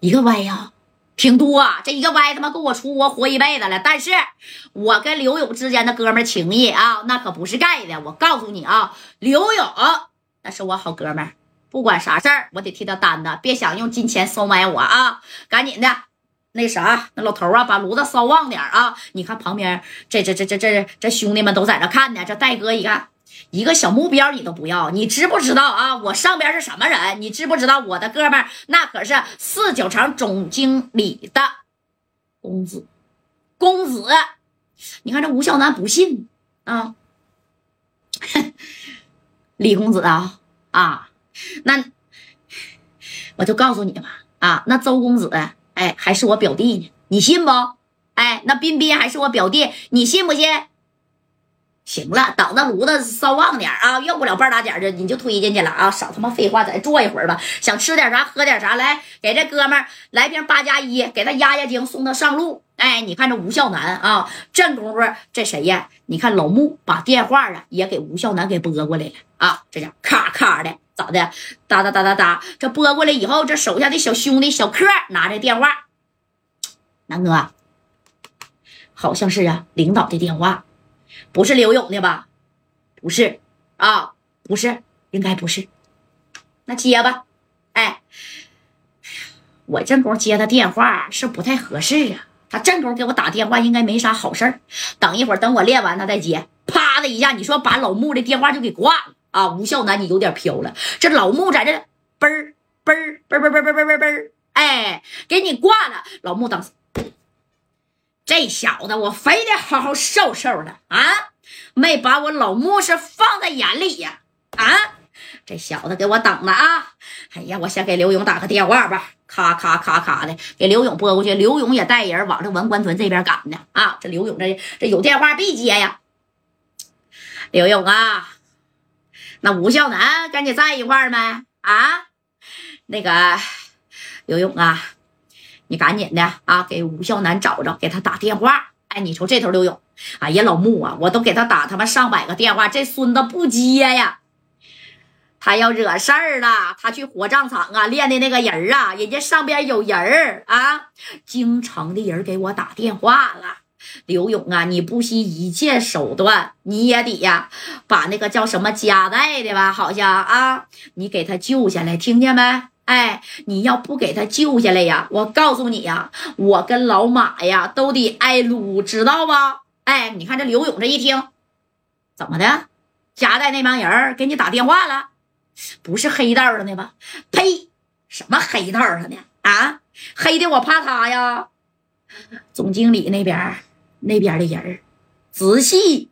一个歪呀，挺多。啊这一个歪他妈够我出国活一辈子了。但是我跟刘勇之间的哥们情谊啊，那可不是盖的。我告诉你啊，刘勇那是我好哥们儿，不管啥事儿我得替他担着，别想用金钱收买我啊！赶紧的，那啥，那老头啊，把炉子烧旺点啊！你看旁边这这这这这这兄弟们都在这看呢，这戴哥一看。一个小目标你都不要，你知不知道啊？我上边是什么人？你知不知道我的哥们那可是四九城总经理的公子，公子。你看这吴孝南不信啊，李公子啊啊，那我就告诉你吧啊，那周公子哎还是我表弟呢，你信不？哎，那彬彬还是我表弟，你信不信？行了，等着炉子烧旺点啊，用不了半打点的，你就推进去了啊！少他妈废话，在这坐一会儿吧。想吃点啥，喝点啥，来给这哥们儿来瓶八加一，给他压压惊，送他上路。哎，你看这吴孝南啊，这功夫这谁呀？你看老穆把电话啊也给吴孝南给拨过来了啊，这叫咔咔的咋的？哒哒哒哒哒，这拨过来以后，这手下的小兄弟小柯拿着电话，南哥，好像是啊，领导的电话。不是刘勇的吧？不是啊，不是，应该不是。那接吧。哎，我正宫接他电话是不太合适啊。他正宫给我打电话，应该没啥好事儿。等一会儿，等我练完他再接。啪的一下，你说把老穆的电话就给挂了啊！吴孝南，你有点飘了。这老穆在这嘣儿嘣儿嘣嘣嘣嘣嘣嘣嘣，哎，给你挂了。老穆当时。这小子，我非得好好瘦瘦他啊！没把我老穆是放在眼里呀！啊，这小子给我等着啊！哎呀，我先给刘勇打个电话吧，咔咔咔咔的给刘勇拨过去。刘勇也带人往这文官屯这边赶呢啊！这刘勇这这有电话必接呀。刘勇啊，那吴孝南跟你在一块没啊？那个刘勇啊。你赶紧的啊，给吴孝南找着，给他打电话。哎，你瞅这头刘勇，哎呀，老穆啊，我都给他打他妈上百个电话，这孙子不接呀。他要惹事儿了，他去火葬场啊练的那个人啊，人家上边有人儿啊，京城的人给我打电话了。刘勇啊，你不惜一切手段，你也得呀，把那个叫什么夹带的吧，好像啊，你给他救下来，听见没？哎，你要不给他救下来呀？我告诉你呀，我跟老马呀都得挨撸，知道不？哎，你看这刘勇这一听，怎么的？夹带那帮人给你打电话了，不是黑道的呢吧？呸！什么黑道的呢？啊，黑的我怕他呀！总经理那边那边的人仔细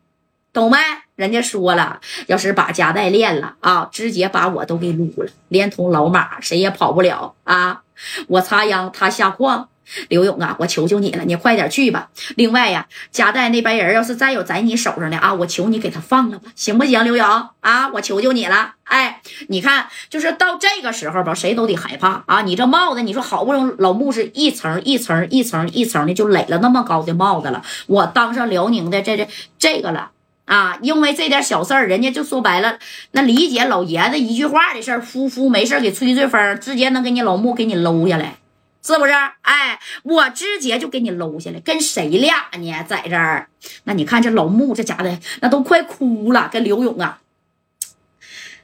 懂没？人家说了，要是把夹带练了啊，直接把我都给撸了，连同老马谁也跑不了啊！我插秧，他下矿。刘勇啊，我求求你了，你快点去吧。另外呀，夹带那帮人要是再有在你手上的啊，我求你给他放了吧，行不行？刘勇啊，我求求你了。哎，你看，就是到这个时候吧，谁都得害怕啊！你这帽子，你说好不容易老穆是一层一层一层一层的就垒了那么高的帽子了，我当上辽宁的这这这个了。啊，因为这点小事儿，人家就说白了，那理解老爷子一句话的事儿，呼呼没事给吹吹风，直接能给你老穆给你搂下来，是不是？哎，我直接就给你搂下来，跟谁俩呢？在这儿，那你看这老穆这家的那都快哭了，跟刘勇啊，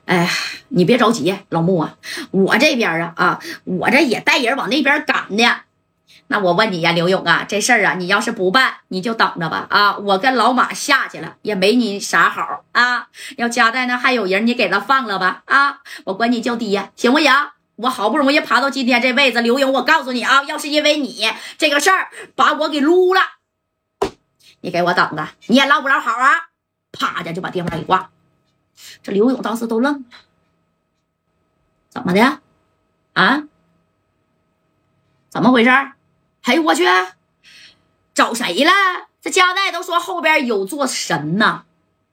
哎，你别着急，老穆啊，我这边啊啊，我这也带人往那边赶呢。那我问你呀，刘勇啊，这事儿啊，你要是不办，你就等着吧啊！我跟老马下去了，也没你啥好啊。要夹带呢，还有人，你给他放了吧啊！我管你叫爹，行不行？我好不容易爬到今天这位子，刘勇，我告诉你啊，要是因为你这个事儿把我给撸了，你给我等着，你也捞不着好啊！啪的就把电话给挂。这刘勇当时都愣了，怎么的啊？怎么回事？哎呦我去，找谁了？这家代都说后边有座神呢，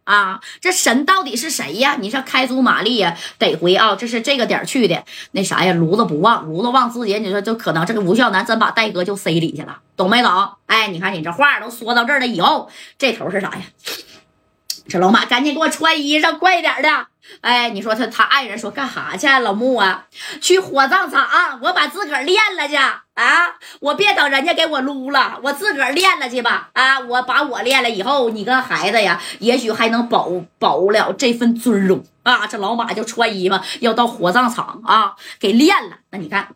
啊，这神到底是谁呀？你说开足马力呀，得回啊，这是这个点去的。那啥呀，炉子不旺，炉子旺自己，你说就可能这个吴孝南真把戴哥就塞里去了，懂没懂？哎，你看你这话都说到这儿了，以后这头是啥呀？这老马赶紧给我穿衣裳，快点的！哎，你说他他爱人说干哈去？老穆啊，去火葬场，我把自个儿练了去。啊！我别等人家给我撸了，我自个儿练了去吧！啊，我把我练了以后，你跟孩子呀，也许还能保保了这份尊荣啊！这老马就穿衣嘛要到火葬场啊，给练了。那你看。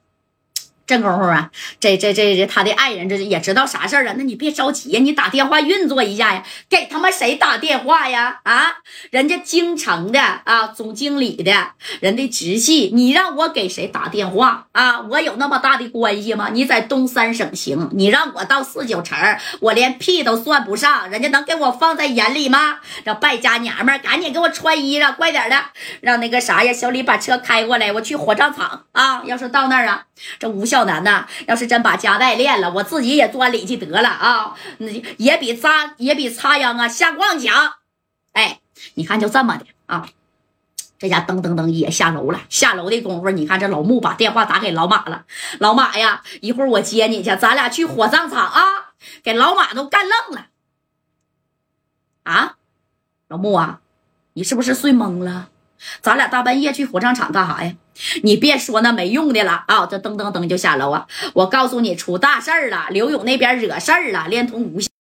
这功夫啊，这这这这他的爱人这也知道啥事儿了。那你别着急呀，你打电话运作一下呀。给他妈谁打电话呀？啊，人家京城的啊，总经理的人的直系，你让我给谁打电话啊？我有那么大的关系吗？你在东三省行，你让我到四九城，我连屁都算不上，人家能给我放在眼里吗？这败家娘们儿赶紧给我穿衣裳，快点的，让那个啥呀，小李把车开过来，我去火葬场啊。要是到那儿啊，这无效南呐，要是真把家带练了，我自己也钻里去得了啊！也比扎也比插秧啊下矿强。哎，你看就这么的啊，这家噔噔噔也下楼了。下楼的功夫，你看这老穆把电话打给老马了。老马呀，一会儿我接你去，咱俩去火葬场啊！给老马都干愣了。啊，老穆啊，你是不是睡懵了？咱俩大半夜去火葬场干啥呀？你别说那没用的了啊！这噔噔噔就下楼啊！我告诉你，出大事儿了，刘勇那边惹事儿了，连同吴。